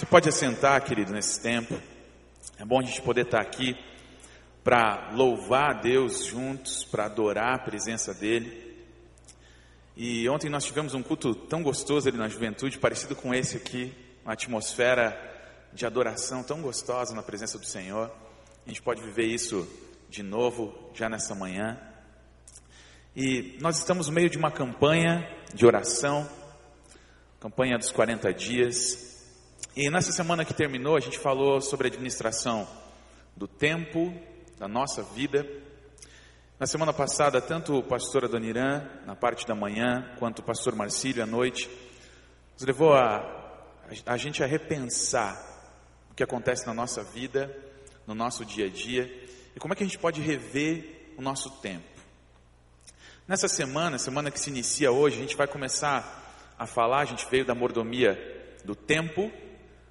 Você pode assentar, querido, nesse tempo. É bom a gente poder estar aqui para louvar a Deus juntos, para adorar a presença dEle. E ontem nós tivemos um culto tão gostoso ali na juventude, parecido com esse aqui, uma atmosfera de adoração tão gostosa na presença do Senhor. A gente pode viver isso de novo já nessa manhã. E nós estamos no meio de uma campanha de oração, campanha dos 40 dias. E nessa semana que terminou, a gente falou sobre a administração do tempo, da nossa vida. Na semana passada, tanto o pastor Adoniran, na parte da manhã, quanto o pastor Marcílio, à noite, nos levou a, a gente a repensar o que acontece na nossa vida, no nosso dia a dia, e como é que a gente pode rever o nosso tempo. Nessa semana, semana que se inicia hoje, a gente vai começar a falar, a gente veio da mordomia do tempo,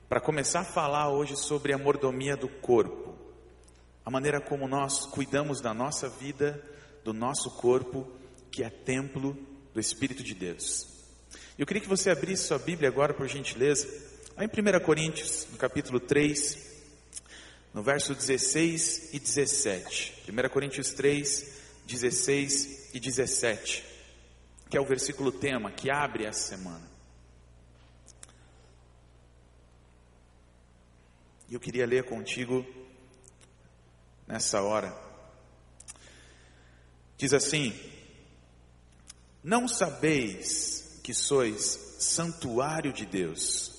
para começar a falar hoje sobre a mordomia do corpo, a maneira como nós cuidamos da nossa vida, do nosso corpo, que é templo do Espírito de Deus. Eu queria que você abrisse sua Bíblia agora, por gentileza, lá em 1 Coríntios, no capítulo 3, no verso 16 e 17. 1 Coríntios 3, 16 e 17, que é o versículo tema que abre essa semana. E eu queria ler contigo nessa hora. Diz assim: Não sabeis que sois santuário de Deus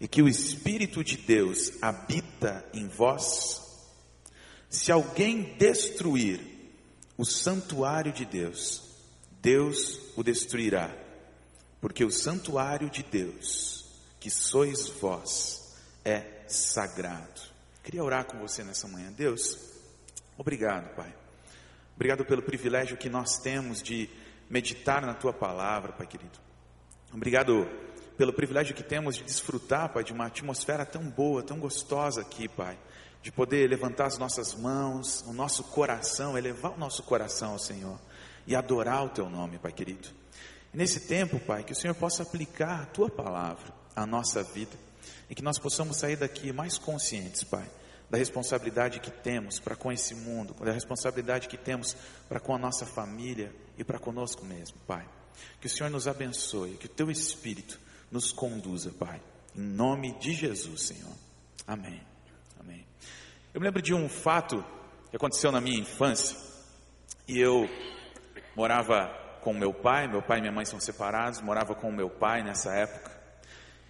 e que o Espírito de Deus habita em vós? Se alguém destruir o santuário de Deus, Deus o destruirá, porque o santuário de Deus, que sois vós, é sagrado. Queria orar com você nessa manhã. Deus, obrigado, Pai. Obrigado pelo privilégio que nós temos de meditar na tua palavra, Pai querido. Obrigado pelo privilégio que temos de desfrutar, Pai, de uma atmosfera tão boa, tão gostosa aqui, Pai. De poder levantar as nossas mãos, o nosso coração, elevar o nosso coração ao Senhor e adorar o teu nome, Pai querido. Nesse tempo, Pai, que o Senhor possa aplicar a tua palavra à nossa vida e que nós possamos sair daqui mais conscientes, Pai, da responsabilidade que temos para com esse mundo, da responsabilidade que temos para com a nossa família e para conosco mesmo, Pai. Que o Senhor nos abençoe, que o Teu Espírito nos conduza, Pai. Em nome de Jesus, Senhor. Amém. Amém. Eu me lembro de um fato que aconteceu na minha infância e eu morava com meu pai, meu pai e minha mãe são separados, morava com meu pai nessa época.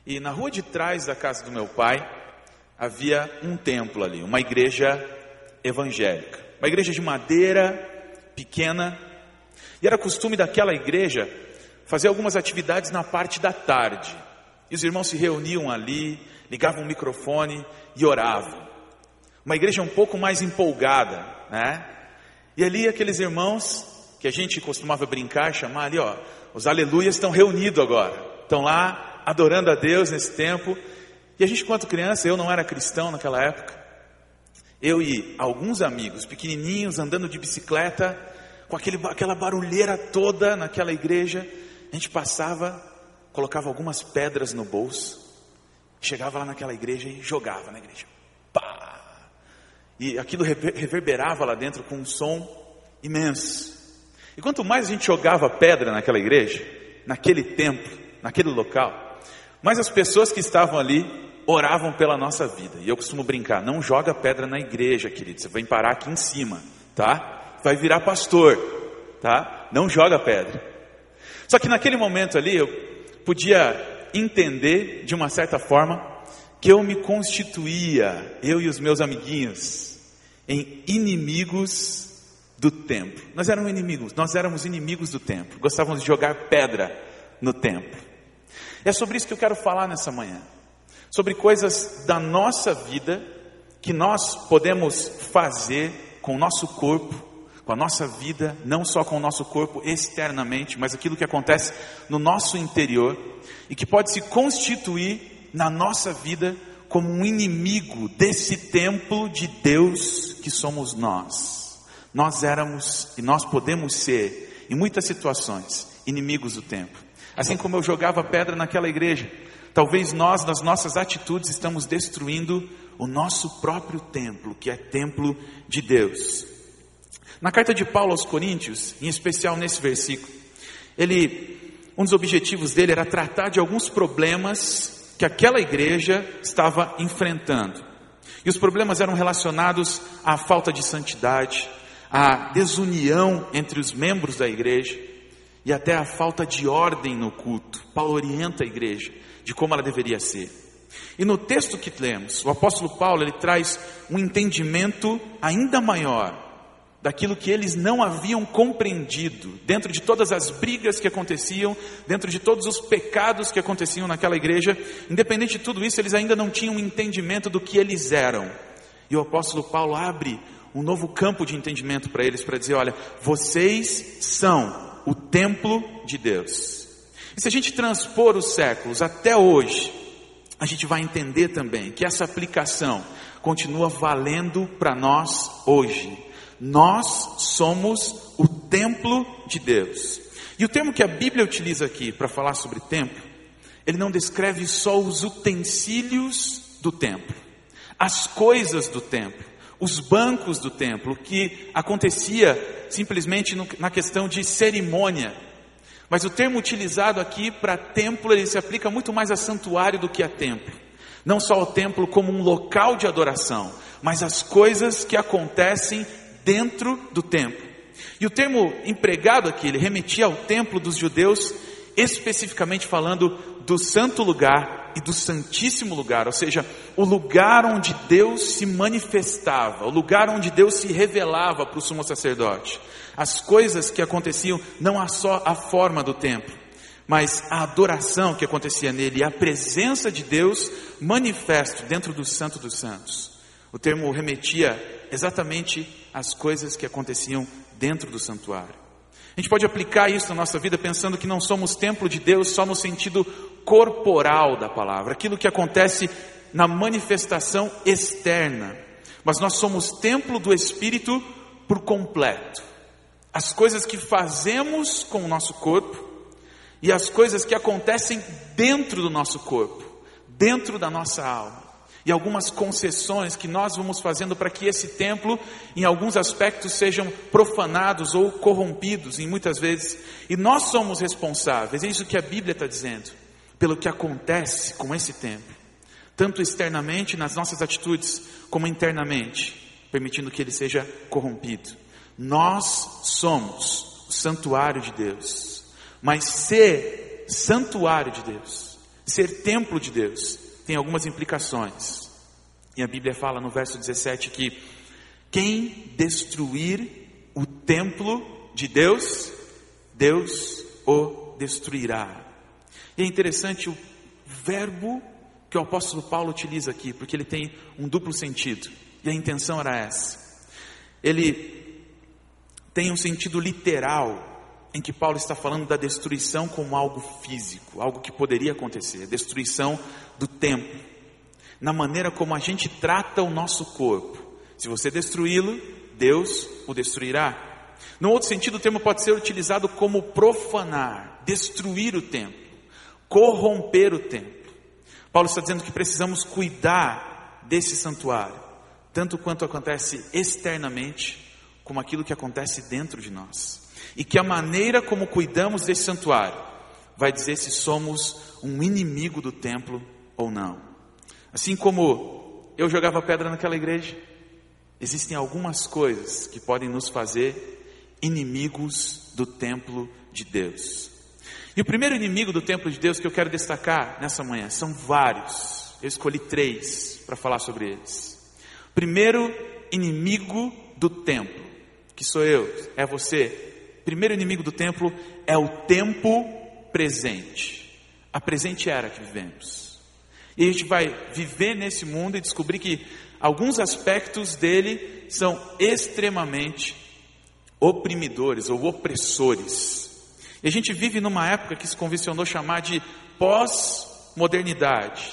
E na rua de trás da casa do meu pai havia um templo ali, uma igreja evangélica. Uma igreja de madeira, pequena. E era costume daquela igreja fazer algumas atividades na parte da tarde. E os irmãos se reuniam ali, ligavam o microfone e oravam. Uma igreja um pouco mais empolgada, né? E ali aqueles irmãos que a gente costumava brincar, chamar ali, ó, os aleluias estão reunidos agora. Estão lá adorando a Deus nesse tempo. E a gente, quanto criança, eu não era cristão naquela época. Eu e alguns amigos pequenininhos andando de bicicleta, com aquele, aquela barulheira toda naquela igreja, a gente passava, colocava algumas pedras no bolso, chegava lá naquela igreja e jogava na igreja. Pá! E aquilo reverberava lá dentro com um som imenso. E quanto mais a gente jogava pedra naquela igreja, naquele templo, naquele local, mas as pessoas que estavam ali oravam pela nossa vida. E eu costumo brincar: não joga pedra na igreja, querido. Você vai parar aqui em cima, tá? Vai virar pastor, tá? Não joga pedra. Só que naquele momento ali eu podia entender de uma certa forma que eu me constituía, eu e os meus amiguinhos, em inimigos do templo. Nós éramos inimigos, nós éramos inimigos do templo. Gostávamos de jogar pedra no templo. É sobre isso que eu quero falar nessa manhã. Sobre coisas da nossa vida que nós podemos fazer com o nosso corpo, com a nossa vida, não só com o nosso corpo externamente, mas aquilo que acontece no nosso interior e que pode se constituir na nossa vida como um inimigo desse templo de Deus que somos nós. Nós éramos e nós podemos ser, em muitas situações, inimigos do templo. Assim como eu jogava pedra naquela igreja, Talvez nós, nas nossas atitudes, estamos destruindo o nosso próprio templo, que é templo de Deus. Na carta de Paulo aos Coríntios, em especial nesse versículo, ele, um dos objetivos dele era tratar de alguns problemas que aquela igreja estava enfrentando. E os problemas eram relacionados à falta de santidade, à desunião entre os membros da igreja e até à falta de ordem no culto. Paulo orienta a igreja de como ela deveria ser. E no texto que lemos, o apóstolo Paulo ele traz um entendimento ainda maior daquilo que eles não haviam compreendido, dentro de todas as brigas que aconteciam, dentro de todos os pecados que aconteciam naquela igreja, independente de tudo isso, eles ainda não tinham um entendimento do que eles eram. E o apóstolo Paulo abre um novo campo de entendimento para eles, para dizer: olha, vocês são o templo de Deus. E se a gente transpor os séculos até hoje, a gente vai entender também que essa aplicação continua valendo para nós hoje. Nós somos o templo de Deus. E o termo que a Bíblia utiliza aqui para falar sobre templo, ele não descreve só os utensílios do templo, as coisas do templo, os bancos do templo, que acontecia simplesmente na questão de cerimônia. Mas o termo utilizado aqui para templo, ele se aplica muito mais a santuário do que a templo. Não só o templo como um local de adoração, mas as coisas que acontecem dentro do templo. E o termo empregado aqui, ele remetia ao templo dos judeus, especificamente falando do santo lugar e do santíssimo lugar, ou seja, o lugar onde Deus se manifestava, o lugar onde Deus se revelava para o sumo sacerdote. As coisas que aconteciam, não há só a forma do templo, mas a adoração que acontecia nele, a presença de Deus manifesto dentro do santo dos santos. O termo remetia exatamente às coisas que aconteciam dentro do santuário. A gente pode aplicar isso na nossa vida pensando que não somos templo de Deus só no sentido corporal da palavra, aquilo que acontece na manifestação externa, mas nós somos templo do Espírito por completo. As coisas que fazemos com o nosso corpo e as coisas que acontecem dentro do nosso corpo, dentro da nossa alma e algumas concessões que nós vamos fazendo para que esse templo, em alguns aspectos, sejam profanados ou corrompidos, em muitas vezes, e nós somos responsáveis, é isso que a Bíblia está dizendo, pelo que acontece com esse templo, tanto externamente nas nossas atitudes, como internamente, permitindo que ele seja corrompido. Nós somos o santuário de Deus, mas ser santuário de Deus, ser templo de Deus, tem algumas implicações. E a Bíblia fala no verso 17 que quem destruir o templo de Deus, Deus o destruirá. E é interessante o verbo que o apóstolo Paulo utiliza aqui, porque ele tem um duplo sentido. E a intenção era essa. Ele tem um sentido literal, em que Paulo está falando da destruição como algo físico, algo que poderia acontecer, destruição do templo, na maneira como a gente trata o nosso corpo. Se você destruí-lo, Deus o destruirá. No outro sentido, o termo pode ser utilizado como profanar, destruir o templo, corromper o templo. Paulo está dizendo que precisamos cuidar desse santuário, tanto quanto acontece externamente, como aquilo que acontece dentro de nós e que a maneira como cuidamos desse santuário vai dizer se somos um inimigo do templo ou não. Assim como eu jogava pedra naquela igreja, existem algumas coisas que podem nos fazer inimigos do templo de Deus. E o primeiro inimigo do templo de Deus que eu quero destacar nessa manhã são vários. Eu escolhi três para falar sobre eles. Primeiro inimigo do templo, que sou eu, é você, primeiro inimigo do templo é o tempo presente, a presente era que vivemos. E a gente vai viver nesse mundo e descobrir que alguns aspectos dele são extremamente oprimidores ou opressores. E a gente vive numa época que se convencionou chamar de pós-modernidade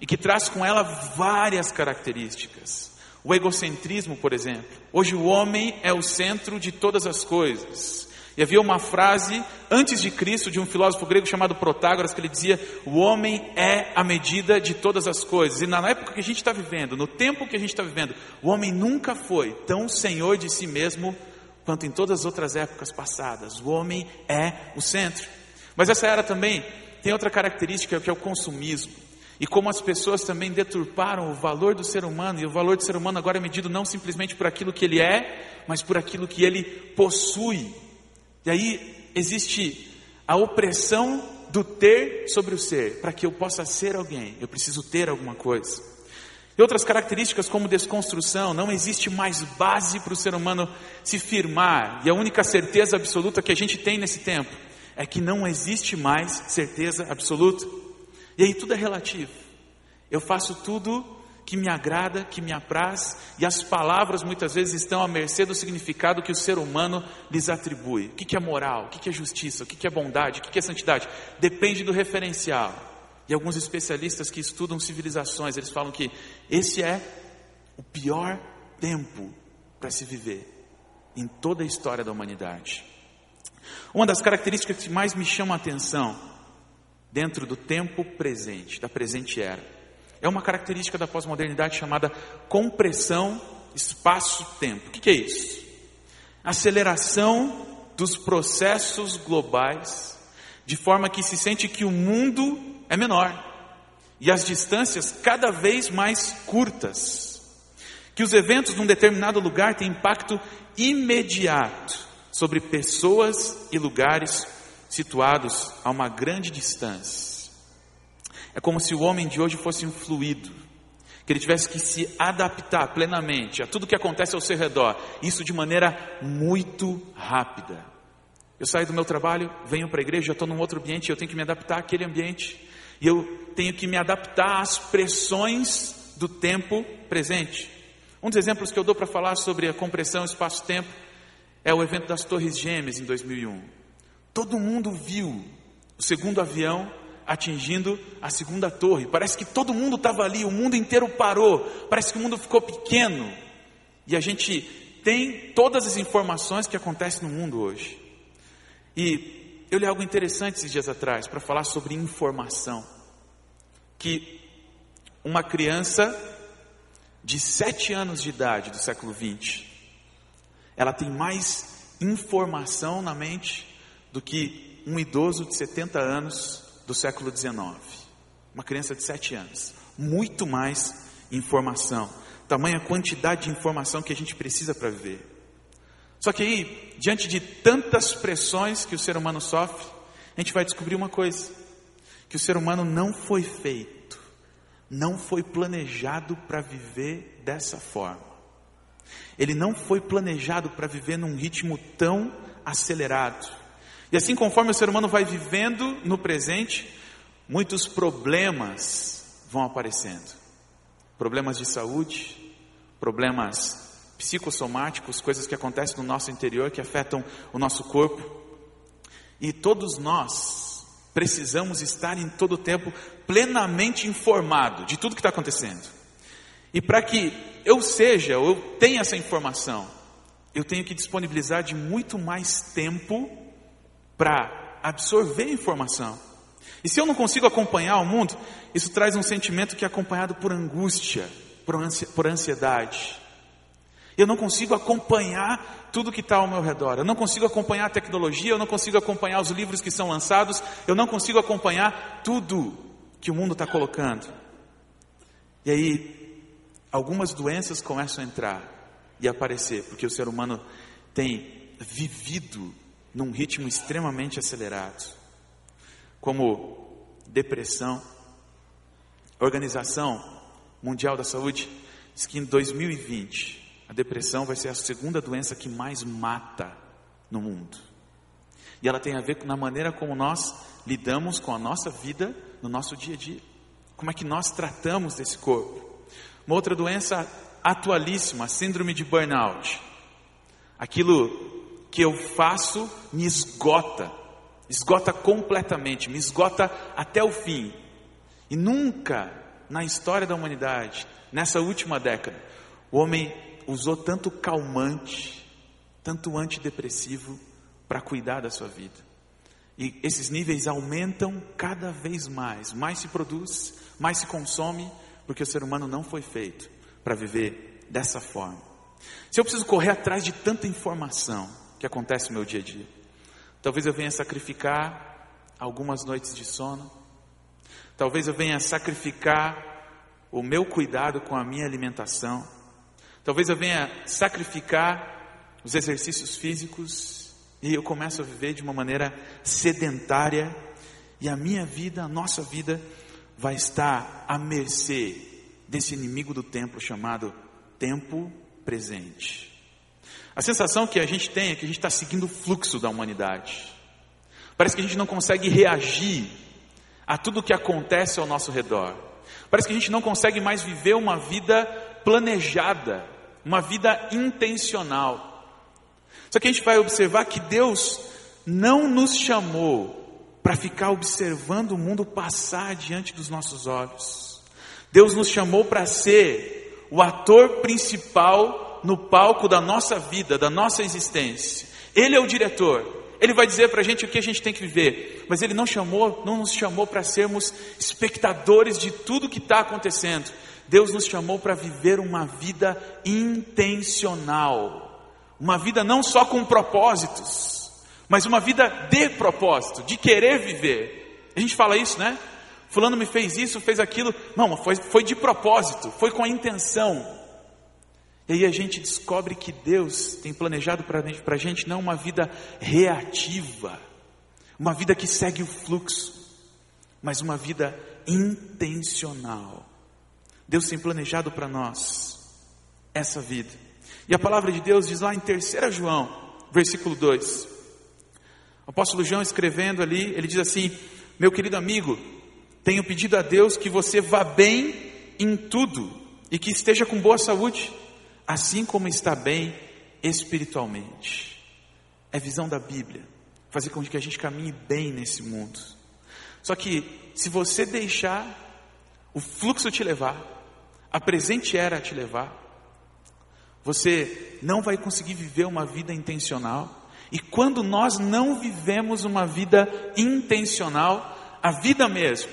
e que traz com ela várias características. O egocentrismo, por exemplo. Hoje o homem é o centro de todas as coisas. E havia uma frase antes de Cristo de um filósofo grego chamado Protágoras que ele dizia: "O homem é a medida de todas as coisas". E na época que a gente está vivendo, no tempo que a gente está vivendo, o homem nunca foi tão senhor de si mesmo quanto em todas as outras épocas passadas. O homem é o centro. Mas essa era também tem outra característica que é o consumismo. E como as pessoas também deturparam o valor do ser humano, e o valor do ser humano agora é medido não simplesmente por aquilo que ele é, mas por aquilo que ele possui. E aí existe a opressão do ter sobre o ser. Para que eu possa ser alguém, eu preciso ter alguma coisa. E outras características como desconstrução, não existe mais base para o ser humano se firmar. E a única certeza absoluta que a gente tem nesse tempo é que não existe mais certeza absoluta. E aí tudo é relativo. Eu faço tudo que me agrada, que me apraz, e as palavras muitas vezes estão à mercê do significado que o ser humano lhes atribui. O que é moral? O que é justiça? O que é bondade? O que é santidade? Depende do referencial. E alguns especialistas que estudam civilizações, eles falam que esse é o pior tempo para se viver em toda a história da humanidade. Uma das características que mais me chama a atenção dentro do tempo presente, da presente era, é uma característica da pós-modernidade chamada compressão espaço-tempo. O que, é isso? Aceleração dos processos globais, de forma que se sente que o mundo é menor e as distâncias cada vez mais curtas. Que os eventos num determinado lugar têm impacto imediato sobre pessoas e lugares situados a uma grande distância. É como se o homem de hoje fosse um fluido, que ele tivesse que se adaptar plenamente a tudo que acontece ao seu redor, isso de maneira muito rápida. Eu saio do meu trabalho, venho para a igreja, estou num outro ambiente, eu tenho que me adaptar àquele ambiente, e eu tenho que me adaptar às pressões do tempo presente. Um dos exemplos que eu dou para falar sobre a compressão espaço-tempo é o evento das Torres Gêmeas em 2001. Todo mundo viu o segundo avião atingindo a segunda torre. Parece que todo mundo estava ali, o mundo inteiro parou. Parece que o mundo ficou pequeno. E a gente tem todas as informações que acontecem no mundo hoje. E eu li algo interessante esses dias atrás para falar sobre informação. Que uma criança de sete anos de idade do século 20 ela tem mais informação na mente do que um idoso de 70 anos do século 19. Uma criança de 7 anos. Muito mais informação. Tamanha quantidade de informação que a gente precisa para viver. Só que aí, diante de tantas pressões que o ser humano sofre, a gente vai descobrir uma coisa: que o ser humano não foi feito, não foi planejado para viver dessa forma. Ele não foi planejado para viver num ritmo tão acelerado. E assim, conforme o ser humano vai vivendo no presente, muitos problemas vão aparecendo. Problemas de saúde, problemas psicossomáticos, coisas que acontecem no nosso interior que afetam o nosso corpo. E todos nós precisamos estar em todo o tempo plenamente informado de tudo que está acontecendo. E para que eu seja, eu tenha essa informação, eu tenho que disponibilizar de muito mais tempo para absorver informação. E se eu não consigo acompanhar o mundo, isso traz um sentimento que é acompanhado por angústia, por ansiedade. Eu não consigo acompanhar tudo que está ao meu redor. Eu não consigo acompanhar a tecnologia, eu não consigo acompanhar os livros que são lançados, eu não consigo acompanhar tudo que o mundo está colocando. E aí algumas doenças começam a entrar e aparecer, porque o ser humano tem vivido num ritmo extremamente acelerado, como depressão. A Organização Mundial da Saúde diz que em 2020 a depressão vai ser a segunda doença que mais mata no mundo. E ela tem a ver com a maneira como nós lidamos com a nossa vida no nosso dia a dia. Como é que nós tratamos desse corpo? Uma outra doença atualíssima, síndrome de burnout. Aquilo que eu faço me esgota, esgota completamente, me esgota até o fim. E nunca na história da humanidade, nessa última década, o homem usou tanto calmante, tanto antidepressivo para cuidar da sua vida. E esses níveis aumentam cada vez mais. Mais se produz, mais se consome, porque o ser humano não foi feito para viver dessa forma. Se eu preciso correr atrás de tanta informação que acontece no meu dia a dia, talvez eu venha sacrificar algumas noites de sono, talvez eu venha sacrificar o meu cuidado com a minha alimentação, talvez eu venha sacrificar os exercícios físicos. E eu começo a viver de uma maneira sedentária. E a minha vida, a nossa vida, vai estar à mercê desse inimigo do tempo chamado tempo presente. A sensação que a gente tem é que a gente está seguindo o fluxo da humanidade. Parece que a gente não consegue reagir a tudo o que acontece ao nosso redor. Parece que a gente não consegue mais viver uma vida planejada, uma vida intencional. Só que a gente vai observar que Deus não nos chamou para ficar observando o mundo passar diante dos nossos olhos. Deus nos chamou para ser o ator principal no palco da nossa vida, da nossa existência. Ele é o diretor. Ele vai dizer para a gente o que a gente tem que viver, mas Ele não chamou, não nos chamou para sermos espectadores de tudo que está acontecendo. Deus nos chamou para viver uma vida intencional. Uma vida não só com propósitos, mas uma vida de propósito, de querer viver. A gente fala isso, né? Fulano me fez isso, fez aquilo. Não, foi, foi de propósito, foi com a intenção. E aí a gente descobre que Deus tem planejado para a gente não uma vida reativa, uma vida que segue o fluxo, mas uma vida intencional. Deus tem planejado para nós essa vida. E a palavra de Deus diz lá em 3 João, versículo 2. O apóstolo João escrevendo ali, ele diz assim: Meu querido amigo, tenho pedido a Deus que você vá bem em tudo e que esteja com boa saúde, assim como está bem espiritualmente. É visão da Bíblia, fazer com que a gente caminhe bem nesse mundo. Só que se você deixar o fluxo te levar, a presente era te levar, você não vai conseguir viver uma vida intencional. E quando nós não vivemos uma vida intencional, a vida mesmo,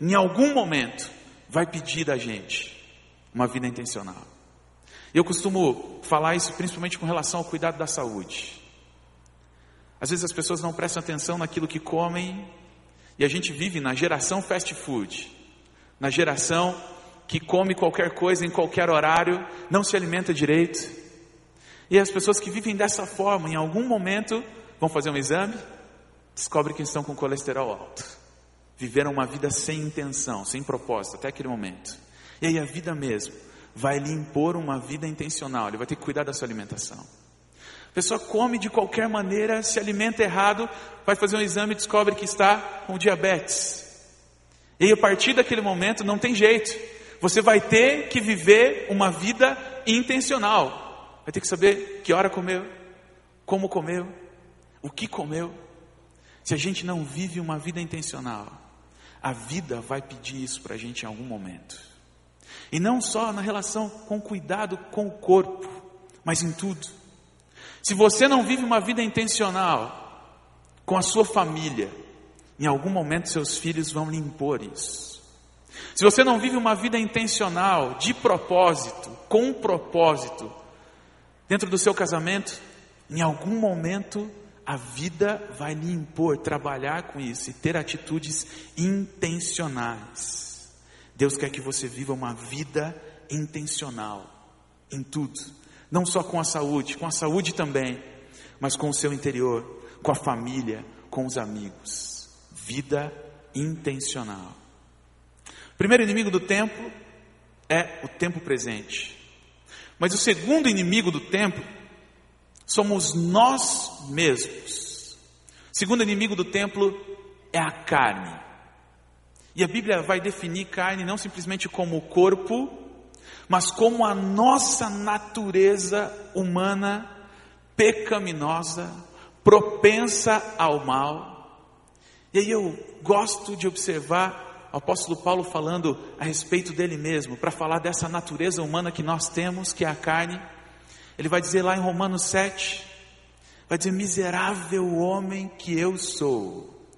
em algum momento, vai pedir a gente uma vida intencional. Eu costumo falar isso principalmente com relação ao cuidado da saúde. Às vezes as pessoas não prestam atenção naquilo que comem e a gente vive na geração fast food, na geração que come qualquer coisa em qualquer horário, não se alimenta direito. E as pessoas que vivem dessa forma, em algum momento, vão fazer um exame, descobrem que estão com colesterol alto. Viveram uma vida sem intenção, sem propósito, até aquele momento. E aí a vida mesmo vai lhe impor uma vida intencional, ele vai ter que cuidar da sua alimentação. A pessoa come de qualquer maneira, se alimenta errado, vai fazer um exame e descobre que está com diabetes. E a partir daquele momento não tem jeito. Você vai ter que viver uma vida intencional. Vai ter que saber que hora comeu, como comeu, o que comeu. Se a gente não vive uma vida intencional, a vida vai pedir isso para a gente em algum momento. E não só na relação com cuidado com o corpo, mas em tudo. Se você não vive uma vida intencional com a sua família, em algum momento seus filhos vão lhe impor isso. Se você não vive uma vida intencional, de propósito, com propósito, dentro do seu casamento, em algum momento a vida vai lhe impor trabalhar com isso e ter atitudes intencionais. Deus quer que você viva uma vida intencional em tudo, não só com a saúde, com a saúde também, mas com o seu interior, com a família, com os amigos. Vida intencional. O primeiro inimigo do templo é o tempo presente. Mas o segundo inimigo do templo somos nós mesmos. O segundo inimigo do templo é a carne. E a Bíblia vai definir carne não simplesmente como o corpo, mas como a nossa natureza humana pecaminosa, propensa ao mal. E aí eu gosto de observar o apóstolo Paulo falando a respeito dele mesmo, para falar dessa natureza humana que nós temos, que é a carne. Ele vai dizer lá em Romanos 7, vai dizer: Miserável homem que eu sou,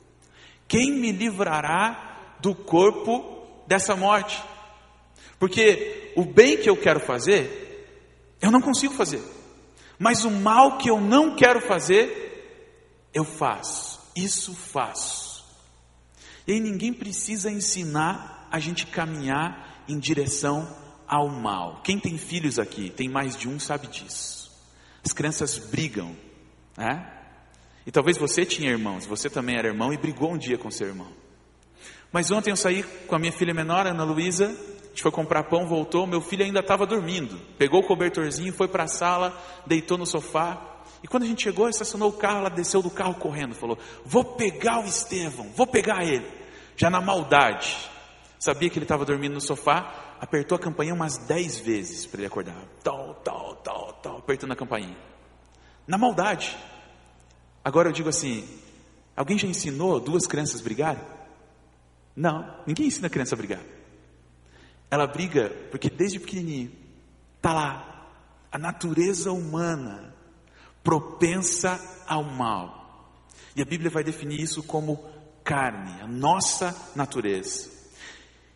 quem me livrará do corpo dessa morte? Porque o bem que eu quero fazer, eu não consigo fazer, mas o mal que eu não quero fazer, eu faço, isso faço. E aí ninguém precisa ensinar a gente caminhar em direção ao mal. Quem tem filhos aqui, tem mais de um, sabe disso. As crianças brigam, né? E talvez você tinha irmãos, você também era irmão e brigou um dia com seu irmão. Mas ontem eu saí com a minha filha menor, Ana Luísa, a gente foi comprar pão, voltou, meu filho ainda estava dormindo. Pegou o cobertorzinho, foi para a sala, deitou no sofá. E quando a gente chegou, estacionou o carro, ela desceu do carro correndo, falou: Vou pegar o Estevão, vou pegar ele. Já na maldade. Sabia que ele estava dormindo no sofá, apertou a campainha umas dez vezes para ele acordar. Tal, tal, tal, tal, apertando a campainha. Na maldade. Agora eu digo assim: alguém já ensinou duas crianças brigarem? Não, ninguém ensina a criança a brigar. Ela briga porque desde pequenininho está lá a natureza humana propensa ao mal. E a Bíblia vai definir isso como carne, a nossa natureza.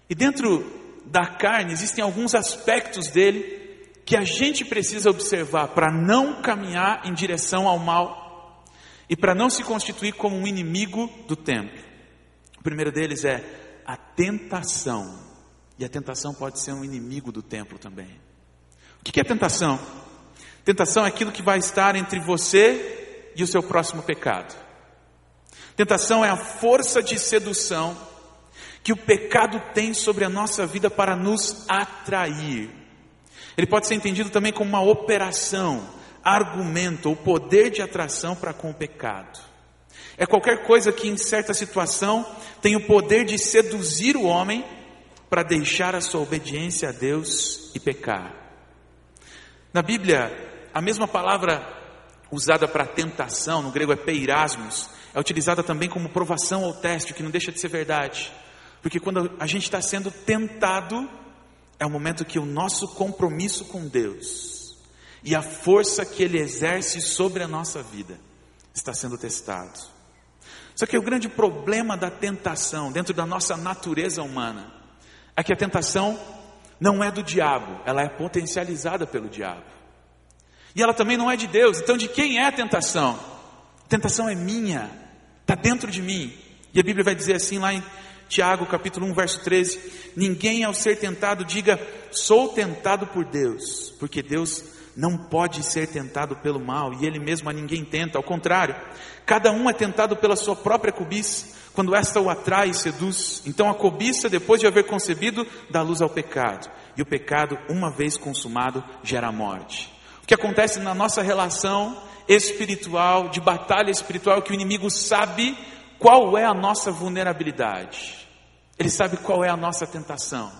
E dentro da carne existem alguns aspectos dele que a gente precisa observar para não caminhar em direção ao mal e para não se constituir como um inimigo do templo. O primeiro deles é a tentação. E a tentação pode ser um inimigo do templo também. O que é tentação? Tentação é aquilo que vai estar entre você e o seu próximo pecado. Tentação é a força de sedução que o pecado tem sobre a nossa vida para nos atrair. Ele pode ser entendido também como uma operação argumento ou poder de atração para com o pecado. É qualquer coisa que, em certa situação, tem o poder de seduzir o homem para deixar a sua obediência a Deus e pecar. Na Bíblia, a mesma palavra usada para tentação, no grego é peirasmos, é utilizada também como provação ou teste, que não deixa de ser verdade. Porque quando a gente está sendo tentado, é o momento que o nosso compromisso com Deus e a força que ele exerce sobre a nossa vida está sendo testado. Só que o grande problema da tentação dentro da nossa natureza humana é que a tentação não é do diabo, ela é potencializada pelo diabo. E ela também não é de Deus. Então, de quem é a tentação? A tentação é minha, está dentro de mim. E a Bíblia vai dizer assim lá em Tiago, capítulo 1, verso 13: Ninguém ao ser tentado diga, sou tentado por Deus, porque Deus não pode ser tentado pelo mal, e ele mesmo a ninguém tenta, ao contrário, cada um é tentado pela sua própria cobiça, quando esta o atrai e seduz. Então a cobiça, depois de haver concebido, dá luz ao pecado, e o pecado, uma vez consumado, gera morte. O que acontece na nossa relação espiritual, de batalha espiritual, é que o inimigo sabe qual é a nossa vulnerabilidade, ele sabe qual é a nossa tentação,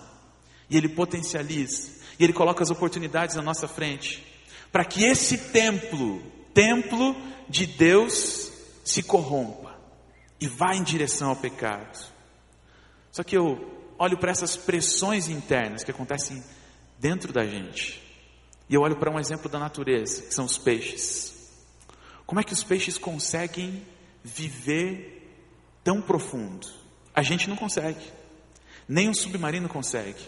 e ele potencializa, e ele coloca as oportunidades na nossa frente para que esse templo, templo de Deus, se corrompa e vá em direção ao pecado. Só que eu olho para essas pressões internas que acontecem dentro da gente, e eu olho para um exemplo da natureza, que são os peixes. Como é que os peixes conseguem viver tão profundo? A gente não consegue, nem um submarino consegue.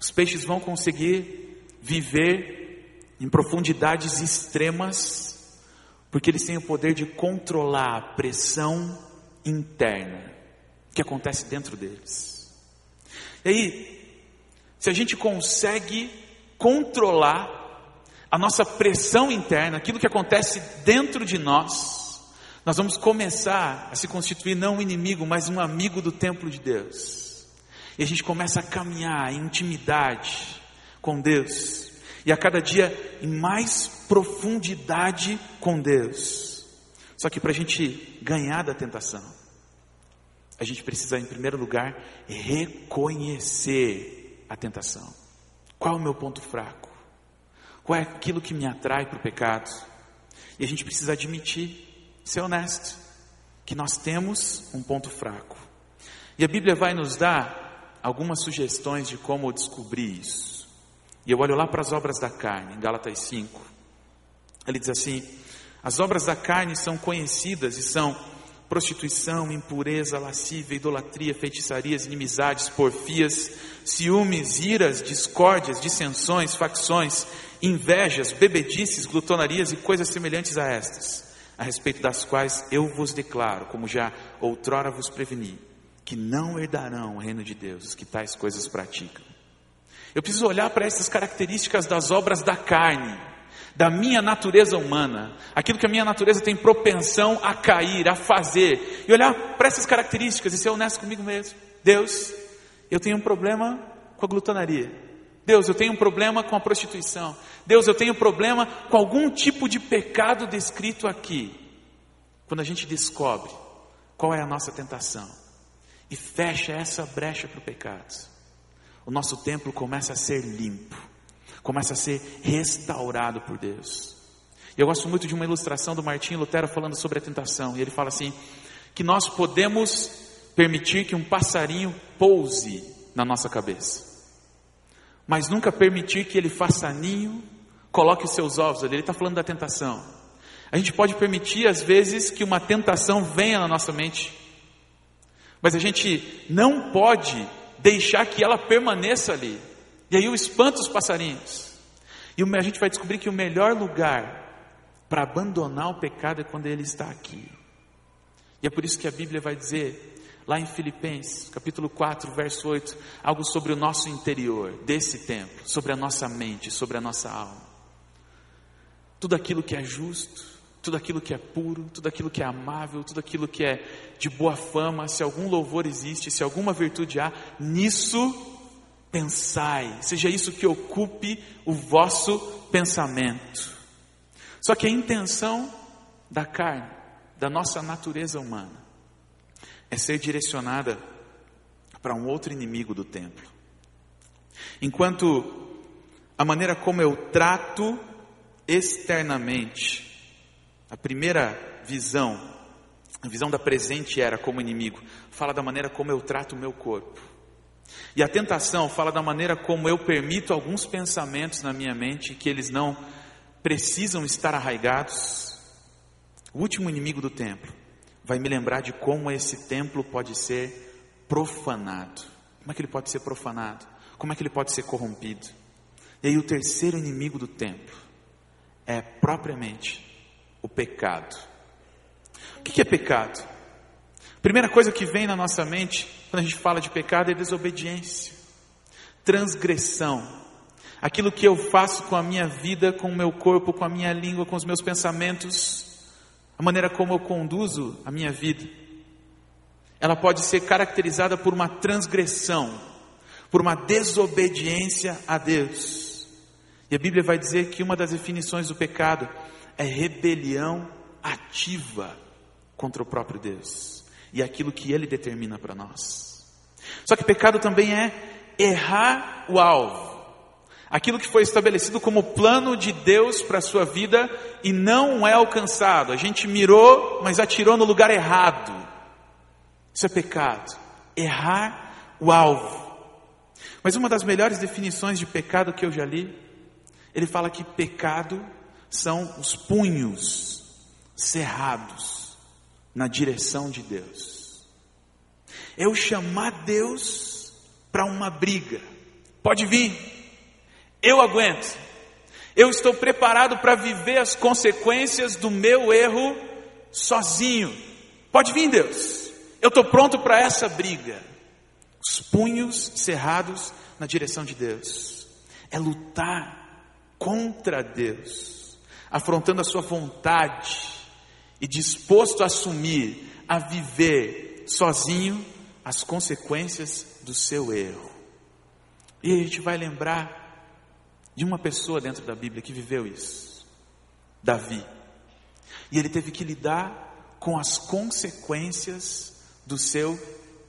Os peixes vão conseguir viver em profundidades extremas, porque eles têm o poder de controlar a pressão interna que acontece dentro deles. E aí, se a gente consegue controlar a nossa pressão interna, aquilo que acontece dentro de nós, nós vamos começar a se constituir não um inimigo, mas um amigo do templo de Deus. E a gente começa a caminhar em intimidade com Deus e a cada dia em mais profundidade com Deus. Só que para a gente ganhar da tentação, a gente precisa, em primeiro lugar, reconhecer a tentação. Qual é o meu ponto fraco? Qual é aquilo que me atrai para o pecado? E a gente precisa admitir, ser honesto, que nós temos um ponto fraco. E a Bíblia vai nos dar algumas sugestões de como descobrir isso. E eu olho lá para as obras da carne, em Gálatas 5. Ele diz assim: As obras da carne são conhecidas e são prostituição, impureza, lascívia, idolatria, feitiçarias, inimizades, porfias, ciúmes, iras, discórdias, dissensões, facções, invejas, bebedices, glutonarias e coisas semelhantes a estas, a respeito das quais eu vos declaro, como já outrora vos preveni, que não herdarão o reino de Deus os que tais coisas praticam. Eu preciso olhar para essas características das obras da carne da minha natureza humana, aquilo que a minha natureza tem propensão a cair, a fazer, e olhar para essas características e ser honesto comigo mesmo. Deus, eu tenho um problema com a glutonaria. Deus, eu tenho um problema com a prostituição. Deus, eu tenho um problema com algum tipo de pecado descrito aqui. Quando a gente descobre qual é a nossa tentação e fecha essa brecha para o pecado, o nosso templo começa a ser limpo começa a ser restaurado por Deus. E eu gosto muito de uma ilustração do Martinho Lutero falando sobre a tentação. E ele fala assim: que nós podemos permitir que um passarinho pouse na nossa cabeça, mas nunca permitir que ele faça ninho, coloque os seus ovos ali. Ele está falando da tentação. A gente pode permitir, às vezes, que uma tentação venha na nossa mente, mas a gente não pode deixar que ela permaneça ali. E aí eu espanto os passarinhos. E a gente vai descobrir que o melhor lugar para abandonar o pecado é quando ele está aqui. E é por isso que a Bíblia vai dizer, lá em Filipenses, capítulo 4, verso 8, algo sobre o nosso interior, desse templo, sobre a nossa mente, sobre a nossa alma. Tudo aquilo que é justo, tudo aquilo que é puro, tudo aquilo que é amável, tudo aquilo que é de boa fama, se algum louvor existe, se alguma virtude há, nisso pensai, seja isso que ocupe o vosso pensamento. Só que a intenção da carne, da nossa natureza humana, é ser direcionada para um outro inimigo do templo. Enquanto a maneira como eu trato externamente, a primeira visão, a visão da presente era como inimigo, fala da maneira como eu trato o meu corpo. E a tentação fala da maneira como eu permito alguns pensamentos na minha mente que eles não precisam estar arraigados. O último inimigo do templo vai me lembrar de como esse templo pode ser profanado. Como é que ele pode ser profanado? Como é que ele pode ser corrompido? E aí o terceiro inimigo do templo é propriamente o pecado. O que é pecado? Primeira coisa que vem na nossa mente quando a gente fala de pecado é desobediência, transgressão. Aquilo que eu faço com a minha vida, com o meu corpo, com a minha língua, com os meus pensamentos, a maneira como eu conduzo a minha vida, ela pode ser caracterizada por uma transgressão, por uma desobediência a Deus. E a Bíblia vai dizer que uma das definições do pecado é rebelião ativa contra o próprio Deus e aquilo que Ele determina para nós. Só que pecado também é errar o alvo. Aquilo que foi estabelecido como plano de Deus para a sua vida e não é alcançado. A gente mirou, mas atirou no lugar errado. Isso é pecado. Errar o alvo. Mas uma das melhores definições de pecado que eu já li, ele fala que pecado são os punhos cerrados na direção de Deus. Eu chamar Deus para uma briga. Pode vir. Eu aguento. Eu estou preparado para viver as consequências do meu erro sozinho. Pode vir, Deus. Eu estou pronto para essa briga. Os punhos cerrados na direção de Deus. É lutar contra Deus, afrontando a sua vontade e disposto a assumir, a viver sozinho as consequências do seu erro. E a gente vai lembrar de uma pessoa dentro da Bíblia que viveu isso, Davi. E ele teve que lidar com as consequências do seu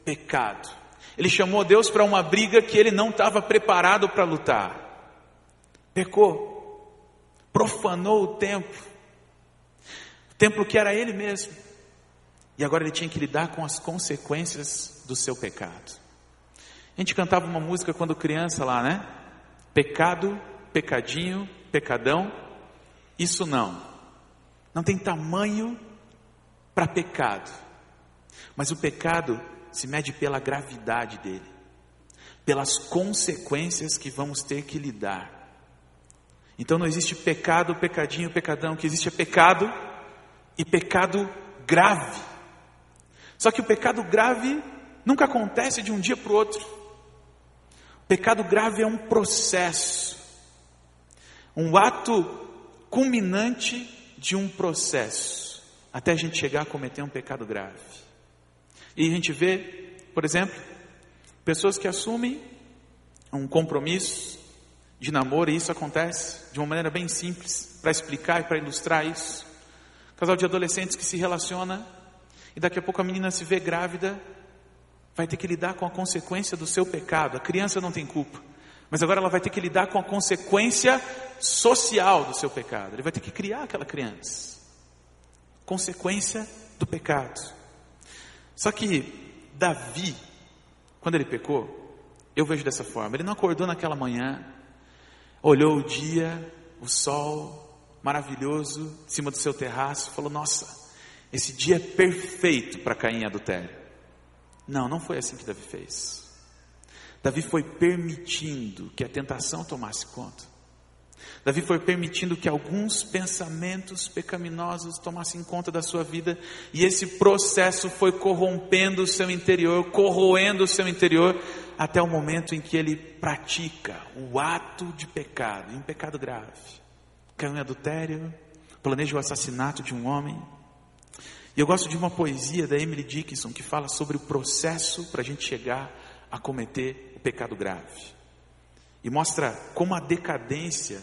pecado. Ele chamou Deus para uma briga que ele não estava preparado para lutar. Pecou, profanou o templo, templo que era ele mesmo. E agora ele tinha que lidar com as consequências do seu pecado. A gente cantava uma música quando criança lá, né? Pecado, pecadinho, pecadão, isso não. não tem tamanho para pecado. Mas o pecado se mede pela gravidade dele, pelas consequências que vamos ter que lidar. Então não existe pecado, pecadinho, pecadão, o que existe é pecado e pecado grave. Só que o pecado grave nunca acontece de um dia para o outro. O pecado grave é um processo, um ato culminante de um processo, até a gente chegar a cometer um pecado grave. E a gente vê, por exemplo, pessoas que assumem um compromisso de namoro, e isso acontece de uma maneira bem simples, para explicar e para ilustrar isso. Casal de adolescentes que se relaciona e daqui a pouco a menina se vê grávida, vai ter que lidar com a consequência do seu pecado. A criança não tem culpa, mas agora ela vai ter que lidar com a consequência social do seu pecado. Ele vai ter que criar aquela criança. Consequência do pecado. Só que Davi, quando ele pecou, eu vejo dessa forma. Ele não acordou naquela manhã, olhou o dia, o sol maravilhoso em cima do seu terraço, falou: Nossa, esse dia é perfeito para cair em adultério. Não, não foi assim que Davi fez. Davi foi permitindo que a tentação tomasse conta. Davi foi permitindo que alguns pensamentos pecaminosos tomassem conta da sua vida, e esse processo foi corrompendo o seu interior, corroendo o seu interior, até o momento em que ele pratica o ato de pecado, um pecado grave. Caiu em adultério, planeja o assassinato de um homem, e eu gosto de uma poesia da Emily Dickinson que fala sobre o processo para a gente chegar a cometer o pecado grave. E mostra como a decadência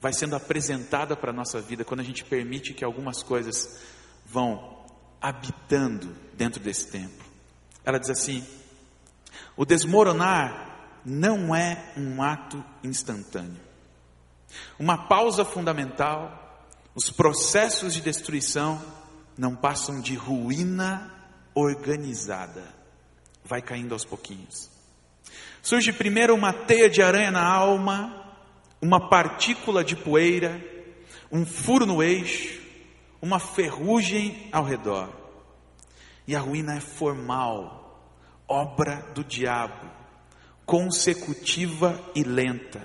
vai sendo apresentada para a nossa vida quando a gente permite que algumas coisas vão habitando dentro desse templo. Ela diz assim: o desmoronar não é um ato instantâneo. Uma pausa fundamental, os processos de destruição não passam de ruína organizada. Vai caindo aos pouquinhos. Surge primeiro uma teia de aranha na alma, uma partícula de poeira, um furo no eixo, uma ferrugem ao redor. E a ruína é formal, obra do diabo, consecutiva e lenta.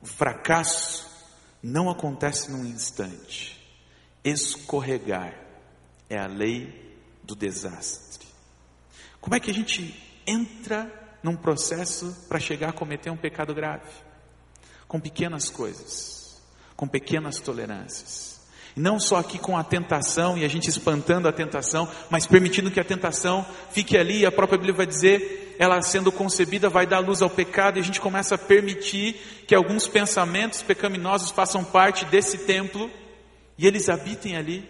O fracasso não acontece num instante. Escorregar é a lei do desastre. Como é que a gente entra num processo para chegar a cometer um pecado grave? Com pequenas coisas, com pequenas tolerâncias. E não só aqui com a tentação e a gente espantando a tentação, mas permitindo que a tentação fique ali, e a própria Bíblia vai dizer, ela sendo concebida vai dar luz ao pecado e a gente começa a permitir que alguns pensamentos pecaminosos façam parte desse templo e eles habitem ali.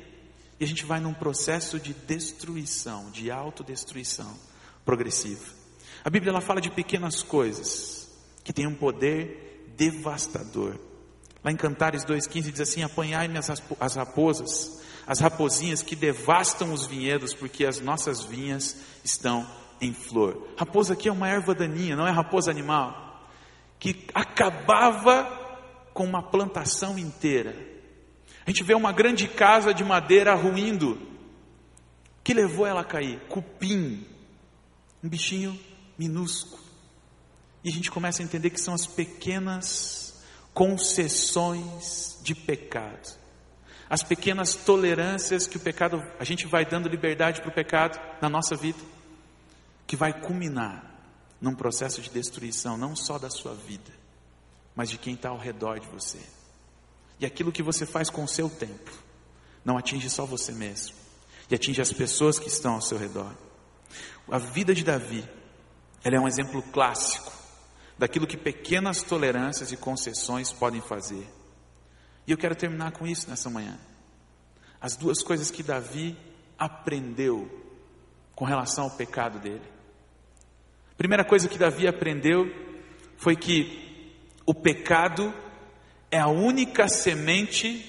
E a gente vai num processo de destruição, de autodestruição progressiva. A Bíblia ela fala de pequenas coisas que têm um poder devastador. Lá em Cantares 2,15 diz assim: Apanhai-me as raposas, as raposinhas que devastam os vinhedos, porque as nossas vinhas estão em flor. Raposa aqui é uma erva daninha, não é raposa animal, que acabava com uma plantação inteira. A gente vê uma grande casa de madeira ruindo. Que levou ela a cair? Cupim, um bichinho minúsculo. E a gente começa a entender que são as pequenas concessões de pecado. As pequenas tolerâncias que o pecado, a gente vai dando liberdade para o pecado na nossa vida, que vai culminar num processo de destruição, não só da sua vida, mas de quem está ao redor de você. E aquilo que você faz com o seu tempo não atinge só você mesmo, e atinge as pessoas que estão ao seu redor. A vida de Davi, ela é um exemplo clássico daquilo que pequenas tolerâncias e concessões podem fazer. E eu quero terminar com isso nessa manhã. As duas coisas que Davi aprendeu com relação ao pecado dele. A primeira coisa que Davi aprendeu foi que o pecado é a única semente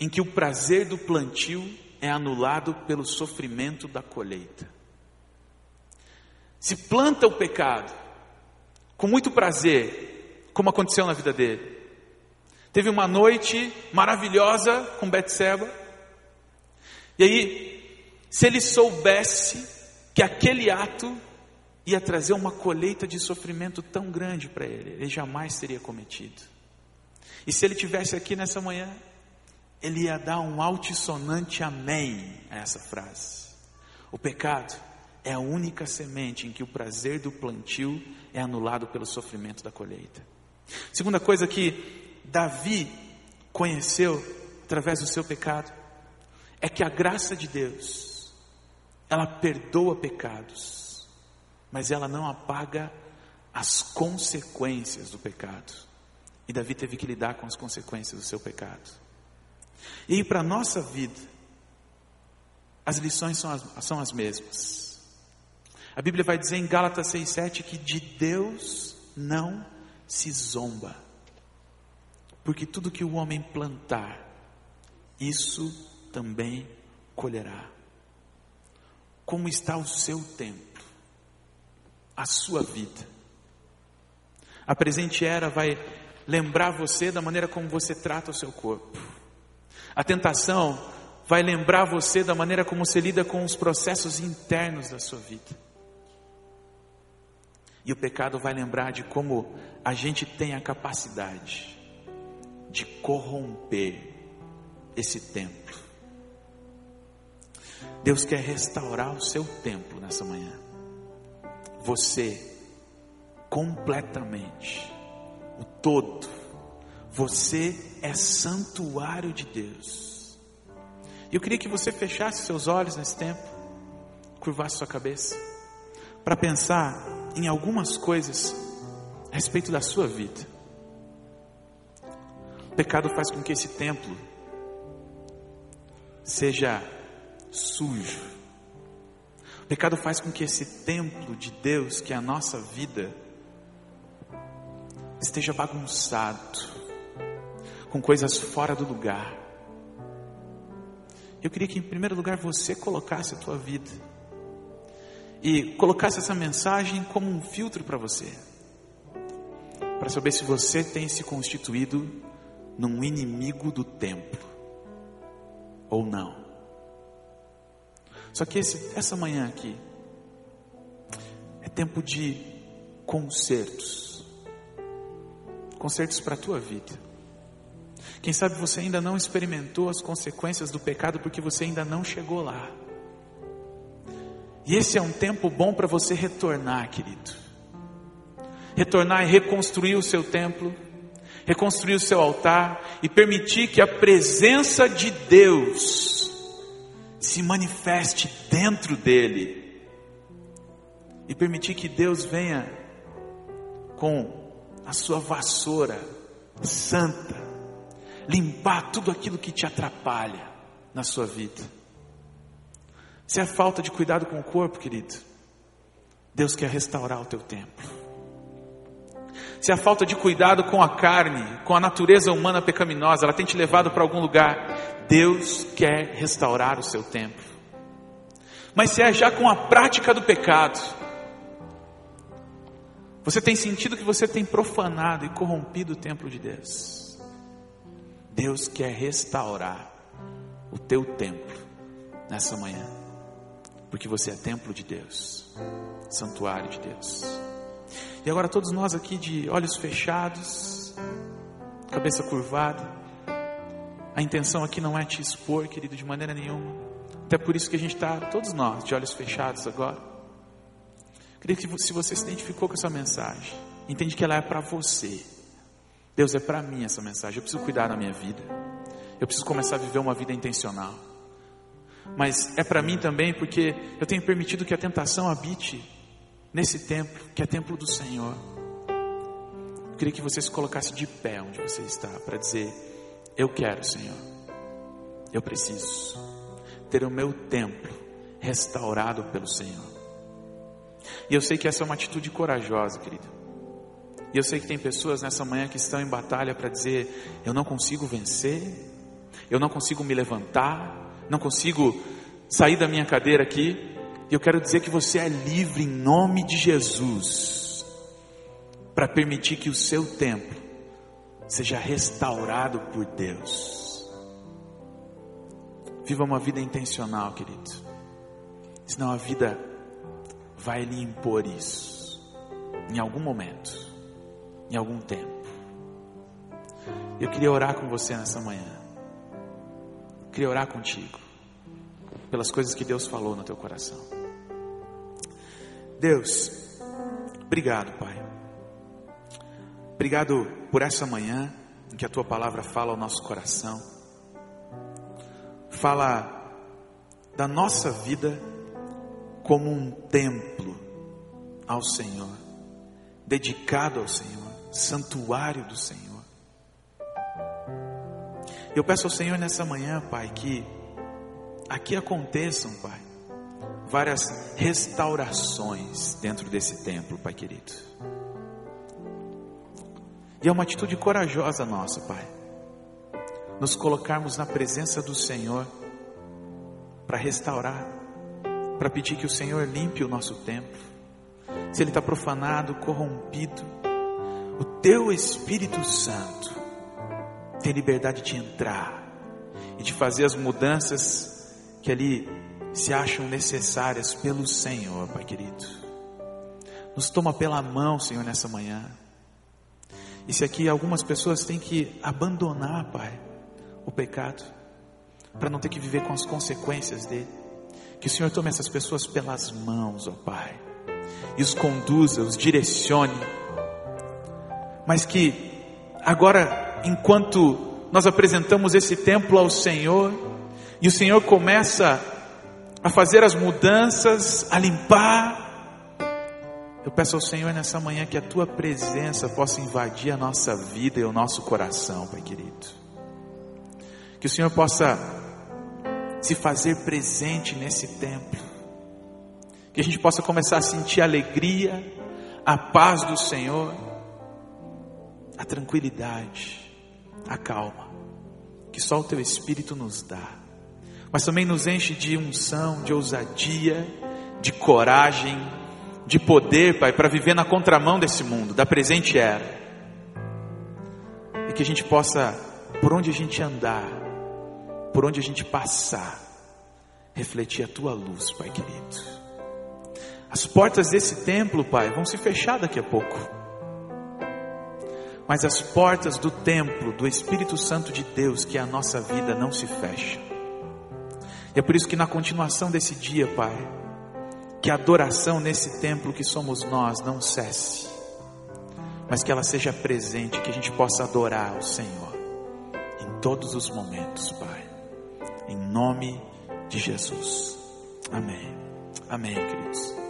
em que o prazer do plantio é anulado pelo sofrimento da colheita. Se planta o pecado com muito prazer, como aconteceu na vida dele. Teve uma noite maravilhosa com Betseba, E aí, se ele soubesse que aquele ato ia trazer uma colheita de sofrimento tão grande para ele, ele jamais teria cometido. E se ele tivesse aqui nessa manhã, ele ia dar um altissonante amém a essa frase. O pecado é a única semente em que o prazer do plantio é anulado pelo sofrimento da colheita. Segunda coisa que Davi conheceu através do seu pecado é que a graça de Deus, ela perdoa pecados, mas ela não apaga as consequências do pecado. E Davi teve que lidar com as consequências do seu pecado. E para a nossa vida, as lições são as, são as mesmas. A Bíblia vai dizer em Gálatas 6,7 que de Deus não se zomba, porque tudo que o homem plantar, isso também colherá. Como está o seu templo, a sua vida? A presente era vai lembrar você da maneira como você trata o seu corpo. A tentação vai lembrar você da maneira como você lida com os processos internos da sua vida. E o pecado vai lembrar de como a gente tem a capacidade de corromper esse templo. Deus quer restaurar o seu templo nessa manhã. Você, completamente, o todo, você é santuário de Deus. Eu queria que você fechasse seus olhos nesse tempo, curvasse sua cabeça, para pensar em algumas coisas a respeito da sua vida. O pecado faz com que esse templo seja sujo. O pecado faz com que esse templo de Deus, que é a nossa vida, esteja bagunçado, com coisas fora do lugar. Eu queria que, em primeiro lugar, você colocasse a tua vida e colocasse essa mensagem como um filtro para você, para saber se você tem se constituído num inimigo do templo ou não. Só que esse, essa manhã aqui é tempo de concertos. Concertos para a tua vida. Quem sabe você ainda não experimentou as consequências do pecado porque você ainda não chegou lá. E esse é um tempo bom para você retornar, querido. Retornar e reconstruir o seu templo, reconstruir o seu altar e permitir que a presença de Deus se manifeste dentro dele e permitir que Deus venha com a sua vassoura santa, limpar tudo aquilo que te atrapalha na sua vida. Se é falta de cuidado com o corpo, querido, Deus quer restaurar o teu templo. Se é falta de cuidado com a carne, com a natureza humana pecaminosa, ela tem te levado para algum lugar, Deus quer restaurar o seu templo. Mas se é já com a prática do pecado, você tem sentido que você tem profanado e corrompido o templo de Deus. Deus quer restaurar o teu templo nessa manhã, porque você é templo de Deus, santuário de Deus. E agora todos nós aqui de olhos fechados, cabeça curvada, a intenção aqui não é te expor, querido, de maneira nenhuma. Até por isso que a gente está, todos nós, de olhos fechados agora. Queria que se você se identificou com essa mensagem, entende que ela é para você. Deus é para mim essa mensagem. Eu preciso cuidar da minha vida. Eu preciso começar a viver uma vida intencional. Mas é para mim também porque eu tenho permitido que a tentação habite nesse templo, que é templo do Senhor. Eu queria que você se colocasse de pé onde você está para dizer: eu quero, Senhor. Eu preciso ter o meu templo restaurado pelo Senhor. E eu sei que essa é uma atitude corajosa, querido. E eu sei que tem pessoas nessa manhã que estão em batalha para dizer: eu não consigo vencer, eu não consigo me levantar, não consigo sair da minha cadeira aqui. E eu quero dizer que você é livre em nome de Jesus para permitir que o seu templo seja restaurado por Deus. Viva uma vida intencional, querido. Senão a vida vai lhe impor isso. Em algum momento. Em algum tempo. Eu queria orar com você nessa manhã. Eu queria orar contigo. Pelas coisas que Deus falou no teu coração. Deus, obrigado, Pai. Obrigado por essa manhã em que a tua palavra fala ao nosso coração. Fala da nossa vida como um templo ao Senhor, dedicado ao Senhor, santuário do Senhor. Eu peço ao Senhor nessa manhã, Pai, que aqui aconteçam, Pai, várias restaurações dentro desse templo, Pai querido. E é uma atitude corajosa nossa, Pai, nos colocarmos na presença do Senhor para restaurar, para pedir que o Senhor limpe o nosso templo. Se ele está profanado, corrompido, o teu Espírito Santo tem liberdade de entrar e de fazer as mudanças que ali se acham necessárias pelo Senhor, Pai querido. Nos toma pela mão, Senhor, nessa manhã. E se aqui algumas pessoas têm que abandonar, Pai, o pecado, para não ter que viver com as consequências dele, que o Senhor tome essas pessoas pelas mãos, ó Pai, e os conduza, os direcione, mas que agora enquanto nós apresentamos esse templo ao Senhor, e o Senhor começa a fazer as mudanças, a limpar, eu peço ao Senhor nessa manhã que a tua presença possa invadir a nossa vida e o nosso coração, Pai querido. Que o Senhor possa se fazer presente nesse templo. Que a gente possa começar a sentir a alegria, a paz do Senhor, a tranquilidade a calma que só o teu Espírito nos dá, mas também nos enche de unção, de ousadia, de coragem, de poder, Pai, para viver na contramão desse mundo, da presente era, e que a gente possa, por onde a gente andar, por onde a gente passar, refletir a tua luz, Pai querido. As portas desse templo, Pai, vão se fechar daqui a pouco mas as portas do templo, do Espírito Santo de Deus, que é a nossa vida, não se fecham. E é por isso que na continuação desse dia, Pai, que a adoração nesse templo que somos nós não cesse, mas que ela seja presente, que a gente possa adorar o Senhor em todos os momentos, Pai, em nome de Jesus. Amém. Amém, queridos.